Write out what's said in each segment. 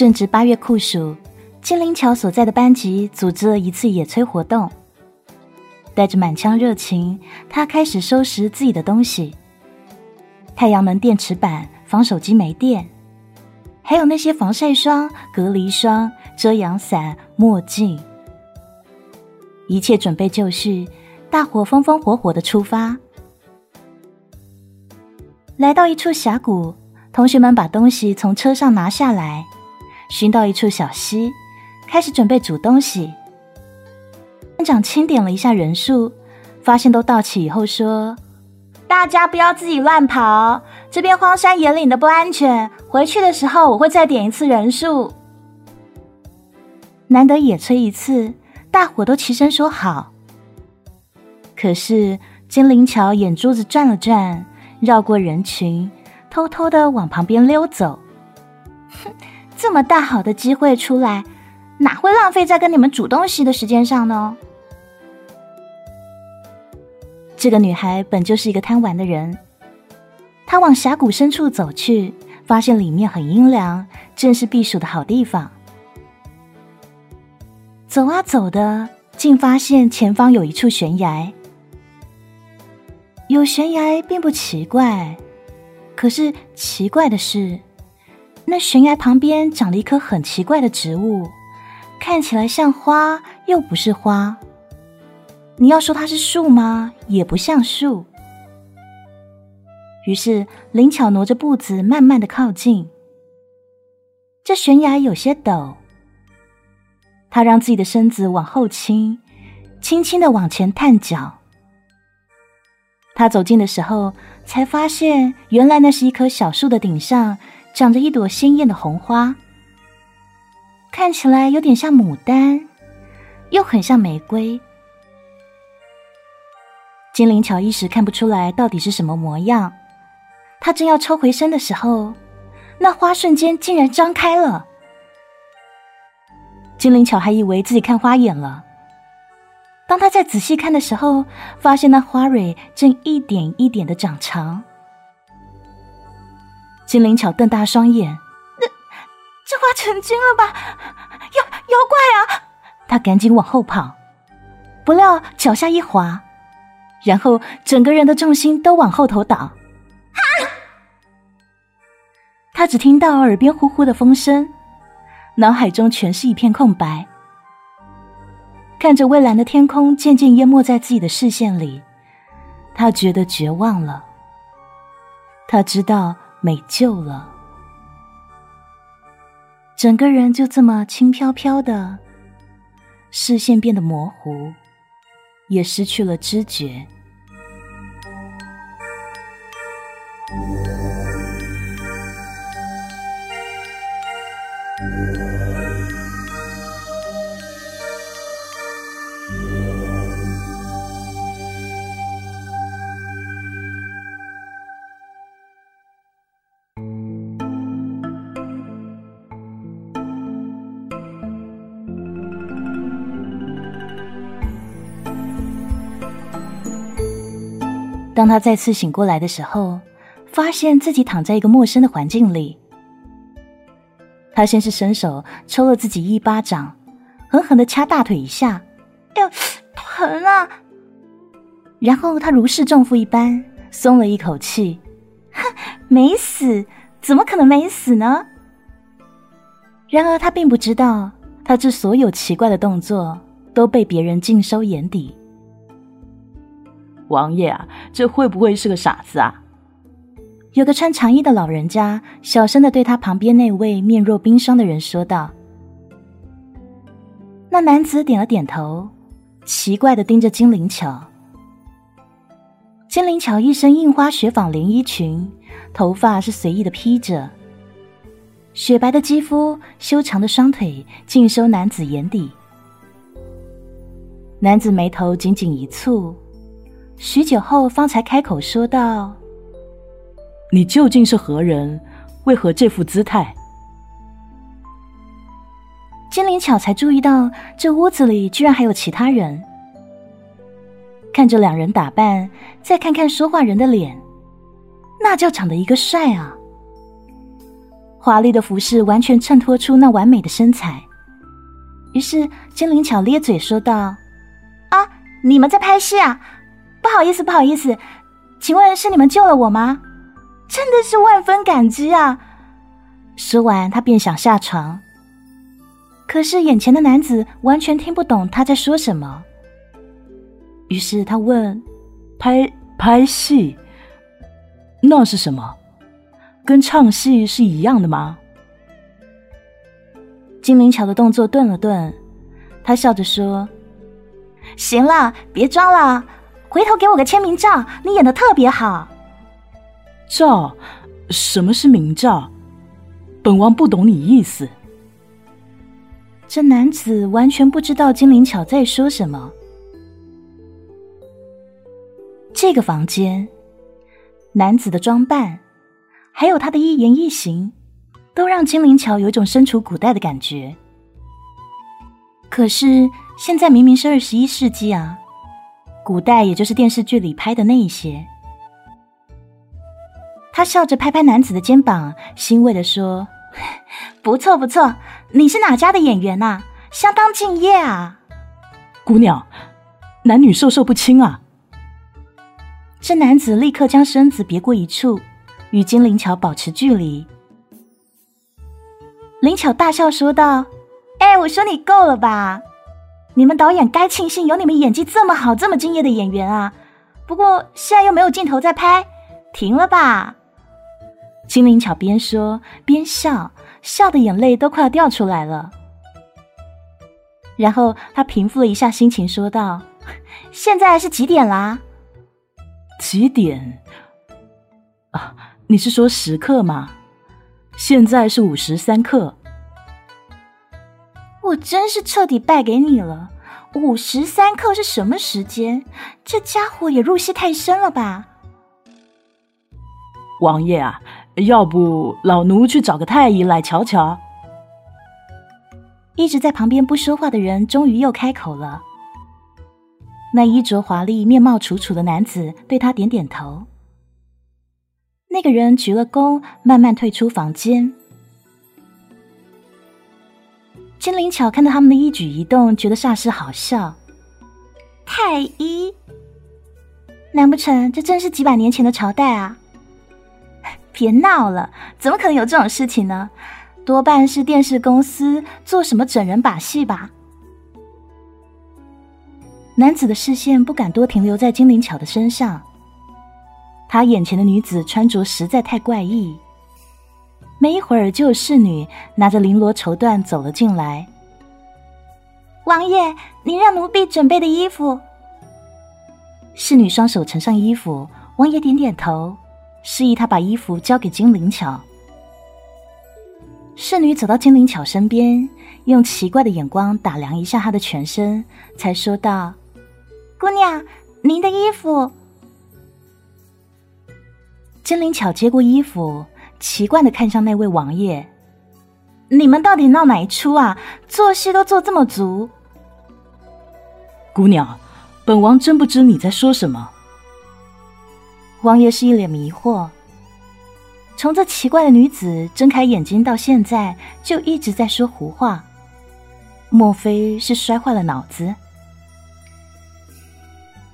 正值八月酷暑，金灵桥所在的班级组织了一次野炊活动。带着满腔热情，他开始收拾自己的东西：太阳能电池板、防手机没电，还有那些防晒霜、隔离霜、遮阳伞、墨镜。一切准备就绪，大伙风风火火的出发。来到一处峡谷，同学们把东西从车上拿下来，寻到一处小溪，开始准备煮东西。班长清点了一下人数，发现都到齐以后说：“大家不要自己乱跑，这边荒山野岭的不安全。回去的时候我会再点一次人数。难得野炊一次，大伙都齐声说好。可是金灵桥眼珠子转了转，绕过人群，偷偷的往旁边溜走。这么大好的机会出来，哪会浪费在跟你们煮东西的时间上呢？”这个女孩本就是一个贪玩的人，她往峡谷深处走去，发现里面很阴凉，正是避暑的好地方。走啊走的，竟发现前方有一处悬崖。有悬崖并不奇怪，可是奇怪的是，那悬崖旁边长了一棵很奇怪的植物，看起来像花，又不是花。你要说它是树吗？也不像树。于是灵巧挪着步子，慢慢的靠近。这悬崖有些陡，他让自己的身子往后倾，轻轻的往前探脚。他走近的时候，才发现原来那是一棵小树的顶上长着一朵鲜艳的红花，看起来有点像牡丹，又很像玫瑰。金灵巧一时看不出来到底是什么模样，他正要抽回身的时候，那花瞬间竟然张开了。金灵巧还以为自己看花眼了，当他再仔细看的时候，发现那花蕊正一点一点的长长。金灵巧瞪大双眼：“这这花成精了吧？妖妖怪啊！”他赶紧往后跑，不料脚下一滑。然后整个人的重心都往后头倒，他只听到耳边呼呼的风声，脑海中全是一片空白。看着蔚蓝的天空渐渐淹没在自己的视线里，他觉得绝望了。他知道没救了，整个人就这么轻飘飘的，视线变得模糊。也失去了知觉。当他再次醒过来的时候，发现自己躺在一个陌生的环境里。他先是伸手抽了自己一巴掌，狠狠的掐大腿一下，哎呦，疼啊！然后他如释重负一般，松了一口气，哼，没死，怎么可能没死呢？然而他并不知道，他这所有奇怪的动作都被别人尽收眼底。王爷啊，这会不会是个傻子啊？有个穿长衣的老人家小声的对他旁边那位面若冰霜的人说道。那男子点了点头，奇怪的盯着金灵巧。金灵巧一身印花雪纺连衣裙，头发是随意的披着，雪白的肌肤，修长的双腿尽收男子眼底。男子眉头紧紧一蹙。许久后，方才开口说道：“你究竟是何人？为何这副姿态？”金灵巧才注意到，这屋子里居然还有其他人。看着两人打扮，再看看说话人的脸，那叫长得一个帅啊！华丽的服饰完全衬托出那完美的身材。于是精灵巧咧嘴说道：“啊，你们在拍戏啊？不好意思，不好意思，请问是你们救了我吗？真的是万分感激啊！”说完，他便想下床，可是眼前的男子完全听不懂他在说什么。于是他问：“拍拍戏，那是什么？跟唱戏是一样的吗？”精灵巧的动作顿了顿，他笑着说：“行了，别装了，回头给我个签名照，你演的特别好。”照？什么是名照？本王不懂你意思。这男子完全不知道金灵巧在说什么。这个房间，男子的装扮，还有他的一言一行，都让金灵巧有种身处古代的感觉。可是现在明明是二十一世纪啊，古代也就是电视剧里拍的那一些。他笑着拍拍男子的肩膀，欣慰的说：“ 不错不错，你是哪家的演员呐？相当敬业啊！”姑娘，男女授受不亲啊！这男子立刻将身子别过一处，与金灵巧保持距离。灵巧大笑说道：“哎，我说你够了吧？你们导演该庆幸有你们演技这么好、这么敬业的演员啊！不过现在又没有镜头在拍，停了吧。”金灵巧边说边笑，笑的眼泪都快要掉出来了。然后他平复了一下心情，说道：“现在是几点啦？”几点？啊，你是说时刻吗？现在是五时三刻。我真是彻底败给你了。午时三刻是什么时间？这家伙也入戏太深了吧？王爷啊，要不老奴去找个太医来瞧瞧。一直在旁边不说话的人终于又开口了。那衣着华丽、面貌楚楚的男子对他点点头。那个人鞠了躬，慢慢退出房间。金灵巧看到他们的一举一动，觉得煞是好笑。太医？难不成这真是几百年前的朝代啊？别闹了，怎么可能有这种事情呢？多半是电视公司做什么整人把戏吧。男子的视线不敢多停留在金灵巧的身上。他眼前的女子穿着实在太怪异。没一会儿，就有侍女拿着绫罗绸缎走了进来。王爷，您让奴婢准备的衣服。侍女双手呈上衣服，王爷点点头，示意他把衣服交给精灵巧。侍女走到精灵巧身边，用奇怪的眼光打量一下她的全身，才说道。姑娘，您的衣服。精灵巧接过衣服，奇怪的看向那位王爷：“你们到底闹哪一出啊？做戏都做这么足。”姑娘，本王真不知你在说什么。王爷是一脸迷惑，从这奇怪的女子睁开眼睛到现在，就一直在说胡话，莫非是摔坏了脑子？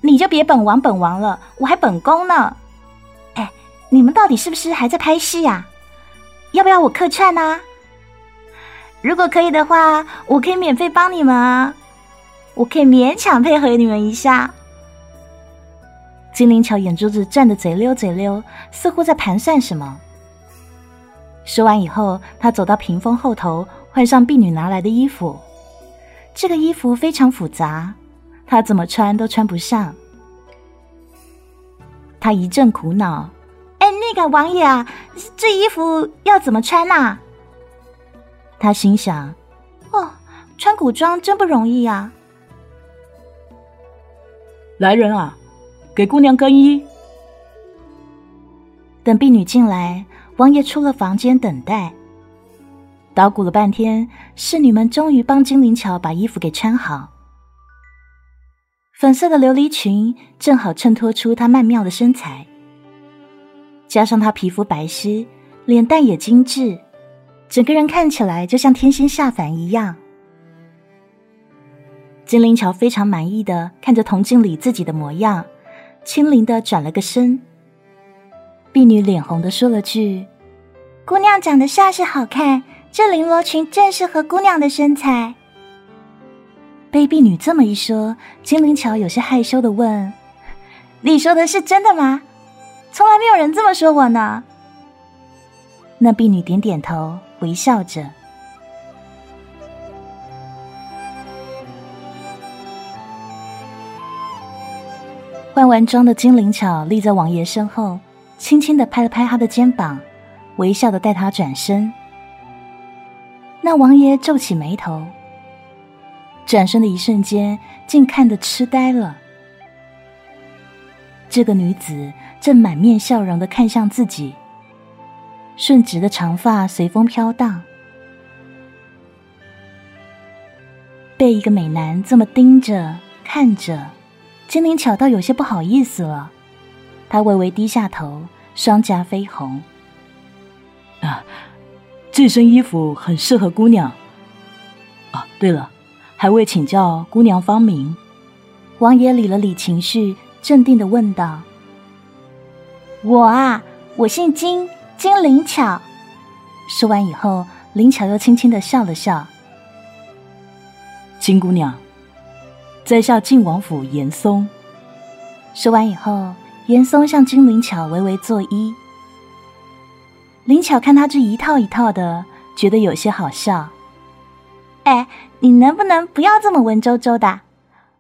你就别本王本王了，我还本宫呢。你们到底是不是还在拍戏呀？要不要我客串呢？如果可以的话，我可以免费帮你们啊，我可以勉强配合你们一下。金灵巧眼珠子转的贼溜贼溜，似乎在盘算什么。说完以后，他走到屏风后头，换上婢女拿来的衣服。这个衣服非常复杂。他怎么穿都穿不上，他一阵苦恼。哎，那个王爷啊，这衣服要怎么穿呐？他心想：哦，穿古装真不容易啊。来人啊，给姑娘更衣。等婢女进来，王爷出了房间等待。捣鼓了半天，侍女们终于帮金灵巧把衣服给穿好。粉色的琉璃裙正好衬托出她曼妙的身材，加上她皮肤白皙，脸蛋也精致，整个人看起来就像天仙下凡一样。金灵桥非常满意的看着铜镜里自己的模样，轻灵的转了个身。婢女脸红的说了句：“姑娘长得煞是好看，这绫罗裙正适合姑娘的身材。”被婢女这么一说，金灵桥有些害羞的问：“你说的是真的吗？从来没有人这么说我呢。”那婢女点点头，微笑着。换完妆的金灵巧立在王爷身后，轻轻的拍了拍他的肩膀，微笑的带他转身。那王爷皱起眉头，转身的一瞬间，竟看得痴呆了。这个女子正满面笑容的看向自己。顺直的长发随风飘荡，被一个美男这么盯着看着，金灵巧到有些不好意思了。她微微低下头，双颊绯红。啊，这身衣服很适合姑娘。啊，对了，还未请教姑娘芳名。王爷理了理情绪，镇定的问道：“我啊，我姓金。”金灵巧说完以后，灵巧又轻轻的笑了笑。金姑娘，在下晋王府严嵩。说完以后，严嵩向金灵巧微微作揖。灵巧看他这一套一套的，觉得有些好笑。哎，你能不能不要这么文绉绉的？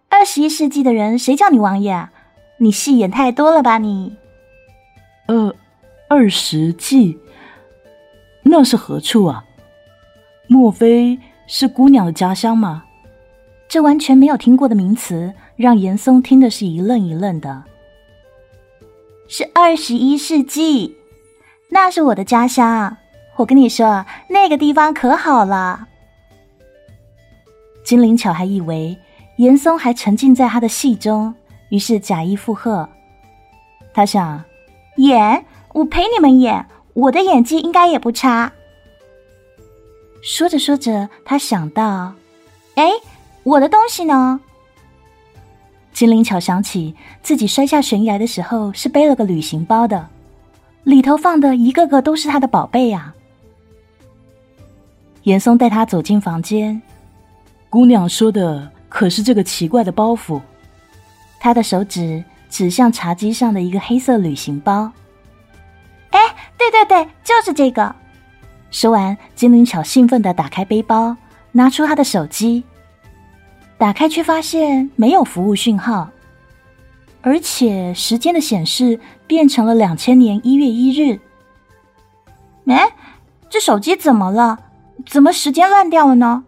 二十一世纪的人，谁叫你王爷啊？你戏演太多了吧你？呃。二十纪，那是何处啊？莫非是姑娘的家乡吗？这完全没有听过的名词，让严嵩听的是一愣一愣的。是二十一世纪，那是我的家乡。我跟你说，那个地方可好了。金灵巧还以为严嵩还沉浸在他的戏中，于是假意附和。他想演。我陪你们演，我的演技应该也不差。说着说着，他想到：“哎，我的东西呢？”金灵巧想起自己摔下悬崖的时候是背了个旅行包的，里头放的一个个都是他的宝贝呀。严嵩带他走进房间，姑娘说的可是这个奇怪的包袱？他的手指指向茶几上的一个黑色旅行包。哎，对对对，就是这个。说完，精灵巧兴奋的打开背包，拿出他的手机。打开却发现没有服务讯号，而且时间的显示变成了两千年一月一日。哎，这手机怎么了？怎么时间乱掉了呢？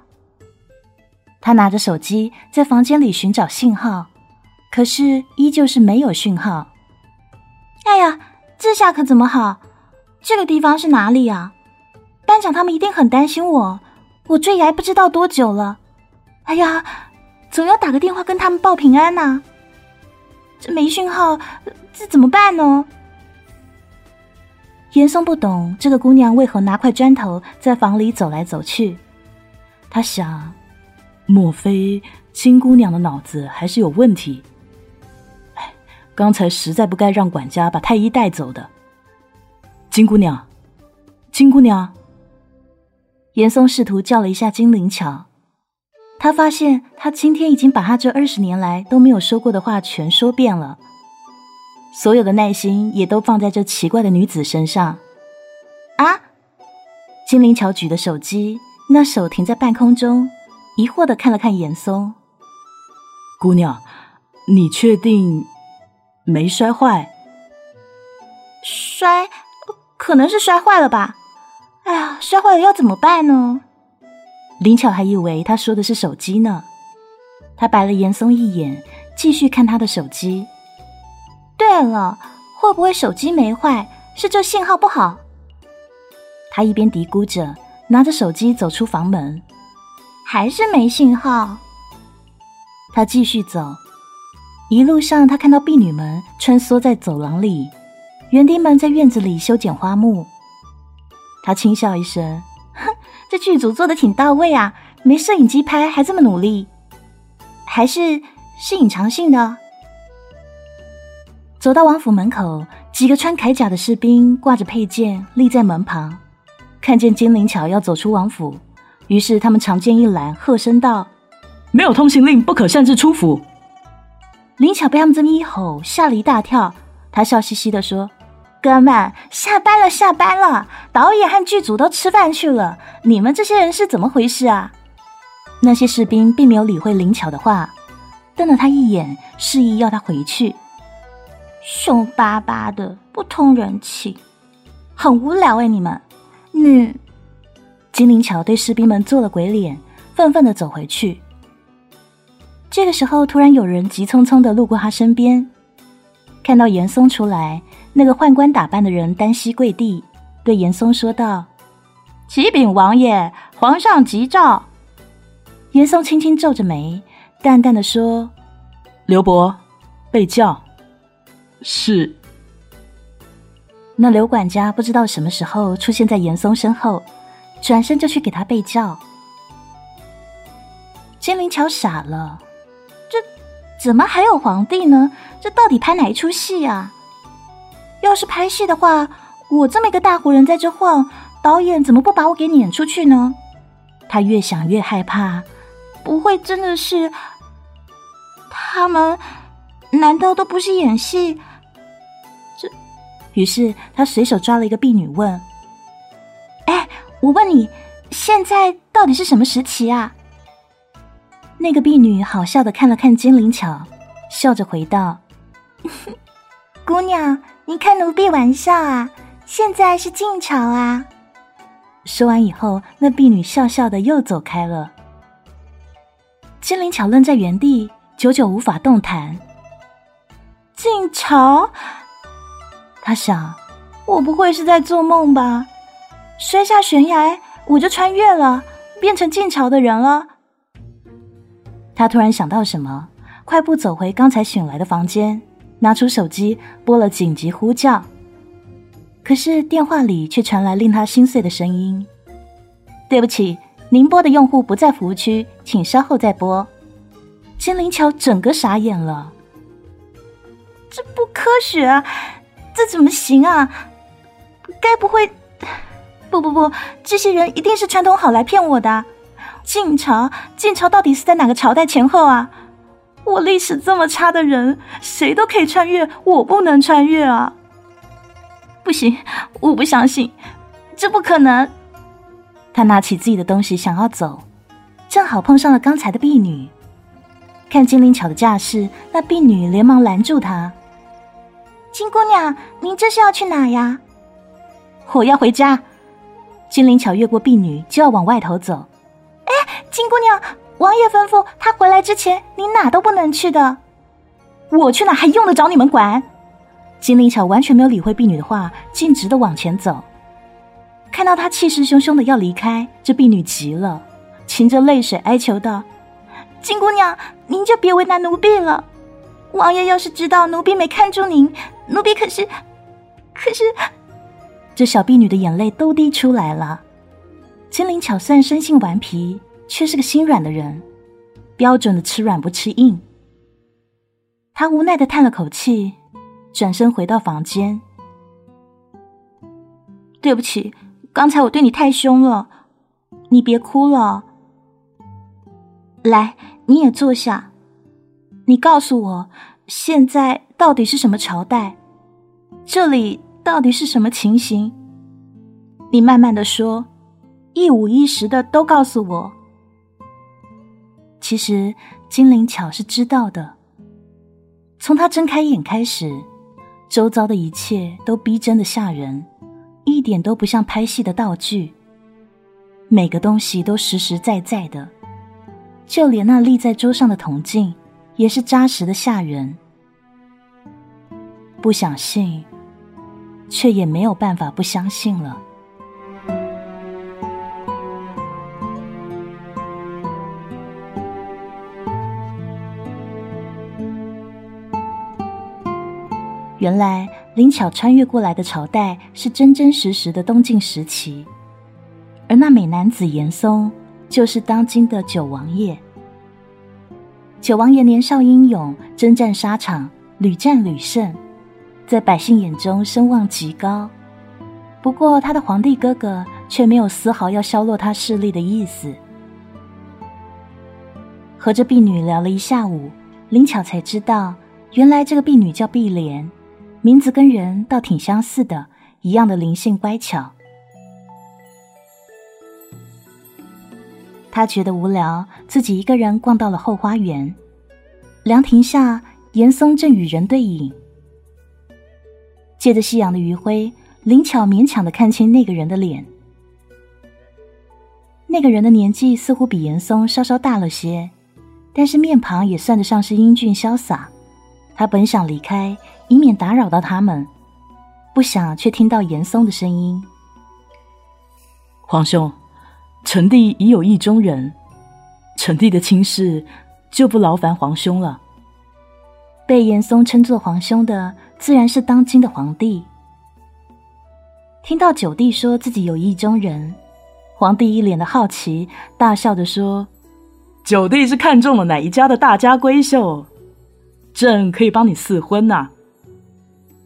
他拿着手机在房间里寻找信号，可是依旧是没有讯号。哎呀！这下可怎么好？这个地方是哪里啊？班长他们一定很担心我，我坠崖不知道多久了。哎呀，总要打个电话跟他们报平安呐。这没讯号，这怎么办呢？严嵩不懂这个姑娘为何拿块砖头在房里走来走去。他想，莫非金姑娘的脑子还是有问题？刚才实在不该让管家把太医带走的。金姑娘，金姑娘。严嵩试图叫了一下金灵巧，他发现他今天已经把他这二十年来都没有说过的话全说遍了，所有的耐心也都放在这奇怪的女子身上。啊！金灵巧举的手机，那手停在半空中，疑惑的看了看严嵩。姑娘，你确定？没摔坏，摔，可能是摔坏了吧。哎呀，摔坏了要怎么办呢？林巧还以为他说的是手机呢。他白了严嵩一眼，继续看他的手机。对了，会不会手机没坏，是这信号不好？他一边嘀咕着，拿着手机走出房门，还是没信号。他继续走。一路上，他看到婢女们穿梭在走廊里，园丁们在院子里修剪花木。他轻笑一声：“哼，这剧组做的挺到位啊，没摄影机拍还这么努力，还是是隐藏性的。走到王府门口，几个穿铠甲的士兵挂着佩剑立在门旁，看见金灵巧要走出王府，于是他们长剑一拦，喝声道：“没有通行令，不可擅自出府。”灵巧被他们这么一吼，吓了一大跳，他笑嘻嘻的说。哥们，下班了，下班了！导演和剧组都吃饭去了，你们这些人是怎么回事啊？那些士兵并没有理会灵巧的话，瞪了他一眼，示意要他回去。凶巴巴的，不通人情，很无聊哎！你们，你……金灵巧对士兵们做了鬼脸，愤愤的走回去。这个时候，突然有人急匆匆的路过他身边，看到严嵩出来。那个宦官打扮的人单膝跪地，对严嵩说道：“启禀王爷，皇上急召。”严嵩轻轻皱着眉，淡淡的说：“刘伯，被叫。”是。那刘管家不知道什么时候出现在严嵩身后，转身就去给他备轿。金灵巧傻了，怎么还有皇帝呢？这到底拍哪一出戏啊？要是拍戏的话，我这么一个大活人在这晃，导演怎么不把我给撵出去呢？他越想越害怕，不会真的是他们？难道都不是演戏？这，于是他随手抓了一个婢女问：“哎，我问你，现在到底是什么时期啊？”那个婢女好笑的看了看金灵巧，笑着回道：“姑娘。”你开奴婢玩笑啊！现在是晋朝啊！说完以后，那婢女笑笑的又走开了。金灵巧愣在原地，久久无法动弹。晋朝，他想，我不会是在做梦吧？摔下悬崖，我就穿越了，变成晋朝的人了。他突然想到什么，快步走回刚才醒来的房间。拿出手机拨了紧急呼叫，可是电话里却传来令他心碎的声音：“对不起，您拨的用户不在服务区，请稍后再拨。”金灵巧整个傻眼了，这不科学啊！这怎么行啊？该不会……不不不，这些人一定是串通好来骗我的。晋朝，晋朝到底是在哪个朝代前后啊？我历史这么差的人，谁都可以穿越，我不能穿越啊！不行，我不相信，这不可能。他拿起自己的东西想要走，正好碰上了刚才的婢女。看金灵巧的架势，那婢女连忙拦住他：“金姑娘，您这是要去哪呀？”“我要回家。”金灵巧越过婢女，就要往外头走。“，金姑娘。”王爷吩咐他回来之前，你哪都不能去的。我去哪还用得着你们管？金灵巧完全没有理会婢女的话，径直的往前走。看到他气势汹汹的要离开，这婢女急了，噙着泪水哀求道：“金姑娘，您就别为难奴婢了。王爷要是知道奴婢没看住您，奴婢可是……可是……”这小婢女的眼泪都滴出来了。金灵巧虽然生性顽皮。却是个心软的人，标准的吃软不吃硬。他无奈的叹了口气，转身回到房间。对不起，刚才我对你太凶了，你别哭了。来，你也坐下。你告诉我，现在到底是什么朝代？这里到底是什么情形？你慢慢的说，一五一十的都告诉我。其实金灵巧是知道的。从他睁开眼开始，周遭的一切都逼真的吓人，一点都不像拍戏的道具。每个东西都实实在在的，就连那立在桌上的铜镜，也是扎实的吓人。不想信，却也没有办法不相信了。原来灵巧穿越过来的朝代是真真实实的东晋时期。而那美男子严嵩就是当今的九王爷。九王爷年少英勇，征战沙场，屡战屡胜，在百姓眼中声望极高。不过，他的皇帝哥哥却没有丝毫要削弱他势力的意思。和这婢女聊了一下午，灵巧才知道，原来这个婢女叫碧莲，名字跟人倒挺相似的，一样的灵性乖巧。他觉得无聊，自己一个人逛到了后花园。凉亭下，严嵩正与人对饮。借着夕阳的余晖，灵巧勉强的看清那个人的脸。那个人的年纪似乎比严嵩稍稍大了些，但是面庞也算得上是英俊潇洒。他本想离开，以免打扰到他们，不想却听到严嵩的声音：“皇兄。”臣弟已有意中人，臣弟的亲事就不劳烦皇兄了。被严嵩称作皇兄的，自然是当今的皇帝。听到九弟说自己有意中人，皇帝一脸的好奇，大笑着说：“九弟是看中了哪一家的大家闺秀？朕可以帮你赐婚呐。”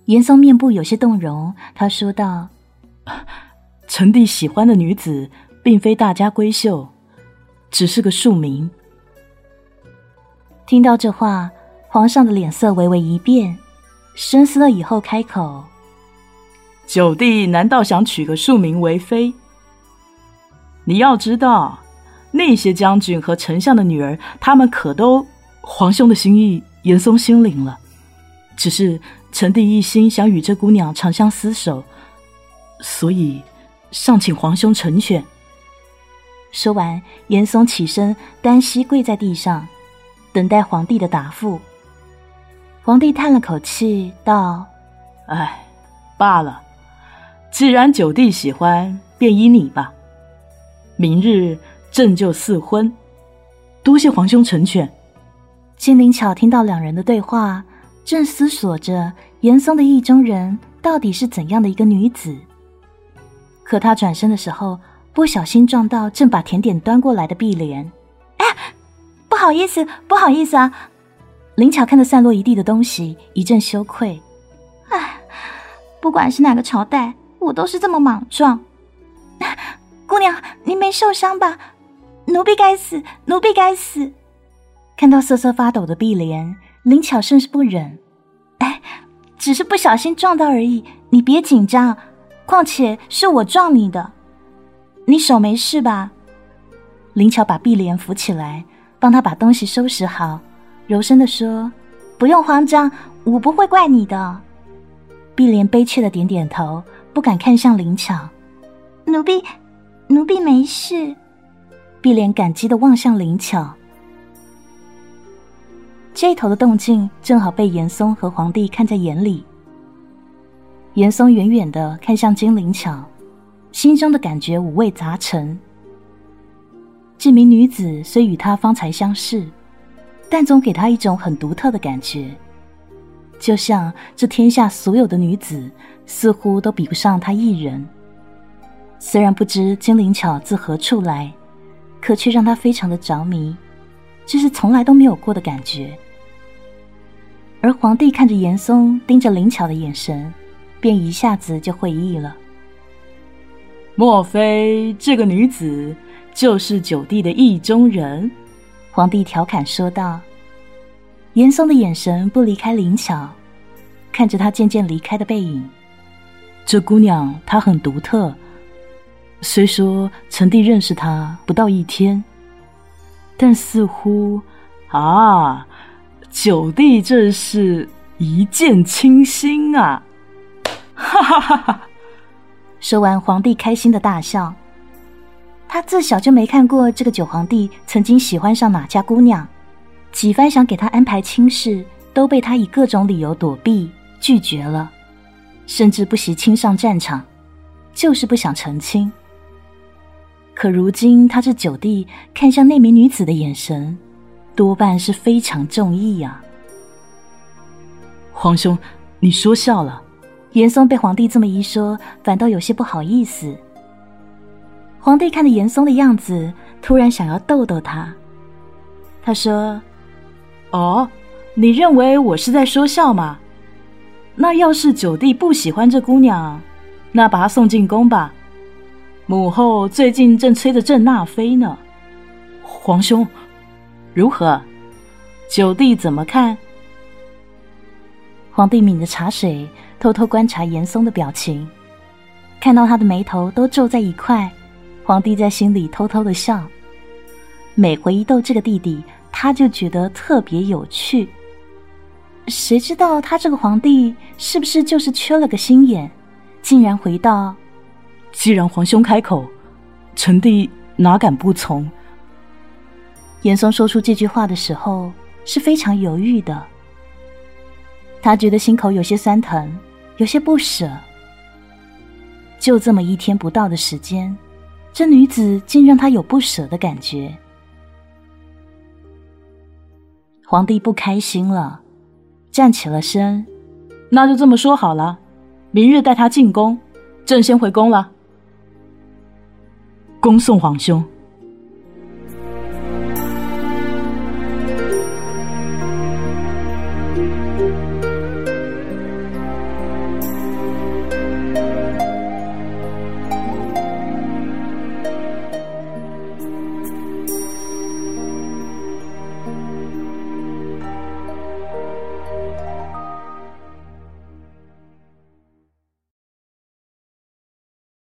严嵩面部有些动容，他说道：“臣弟喜欢的女子。”并非大家闺秀，只是个庶民。听到这话，皇上的脸色微微一变，深思了以后开口：“九弟难道想娶个庶民为妃？你要知道，那些将军和丞相的女儿，他们可都皇兄的心意，严嵩心领了。只是臣弟一心想与这姑娘长相厮守，所以尚请皇兄成全。”说完，严嵩起身，单膝跪在地上，等待皇帝的答复。皇帝叹了口气，道：“唉，罢了。既然九弟喜欢，便依你吧。明日朕就赐婚，多谢皇兄成全。”金灵巧听到两人的对话，正思索着严嵩的意中人到底是怎样的一个女子。可他转身的时候。不小心撞到正把甜点端过来的碧莲，哎，不好意思，不好意思啊！灵巧看着散落一地的东西，一阵羞愧。哎，不管是哪个朝代，我都是这么莽撞。姑娘，您没受伤吧？奴婢该死，奴婢该死！看到瑟瑟发抖的碧莲，灵巧甚是不忍。哎，只是不小心撞到而已，你别紧张。况且是我撞你的。你手没事吧？灵巧把碧莲扶起来，帮她把东西收拾好，柔声的说：“不用慌张，我不会怪你的。”碧莲悲切的点点头，不敢看向灵巧。奴婢，奴婢没事。碧莲感激的望向灵巧。这一头的动静正好被严嵩和皇帝看在眼里。严嵩远远的看向金灵巧。心中的感觉五味杂陈。这名女子虽与他方才相识，但总给他一种很独特的感觉，就像这天下所有的女子似乎都比不上她一人。虽然不知金灵巧自何处来，可却让他非常的着迷，这是从来都没有过的感觉。而皇帝看着严嵩盯着灵巧的眼神，便一下子就会意了。莫非这个女子就是九弟的意中人？皇帝调侃说道。严嵩的眼神不离开灵巧，看着她渐渐离开的背影。这姑娘她很独特，虽说臣弟认识她不到一天，但似乎啊，九弟这是一见倾心啊！哈哈哈哈。说完，皇帝开心的大笑。他自小就没看过这个九皇帝曾经喜欢上哪家姑娘，几番想给他安排亲事，都被他以各种理由躲避拒绝了，甚至不惜亲上战场，就是不想成亲。可如今他这九弟看向那名女子的眼神，多半是非常中意呀。皇兄，你说笑了。严嵩被皇帝这么一说，反倒有些不好意思。皇帝看着严嵩的样子，突然想要逗逗他。他说：“哦，你认为我是在说笑吗？那要是九弟不喜欢这姑娘，那把她送进宫吧。母后最近正催着郑纳妃呢。皇兄，如何？九弟怎么看？”皇帝抿着茶水，偷偷观察严嵩的表情，看到他的眉头都皱在一块，皇帝在心里偷偷的笑。每回一逗这个弟弟，他就觉得特别有趣。谁知道他这个皇帝是不是就是缺了个心眼，竟然回道：“既然皇兄开口，臣弟哪敢不从？”严嵩说出这句话的时候是非常犹豫的。他觉得心口有些酸疼，有些不舍。就这么一天不到的时间，这女子竟让他有不舍的感觉。皇帝不开心了，站起了身。那就这么说好了，明日带她进宫，朕先回宫了。恭送皇兄。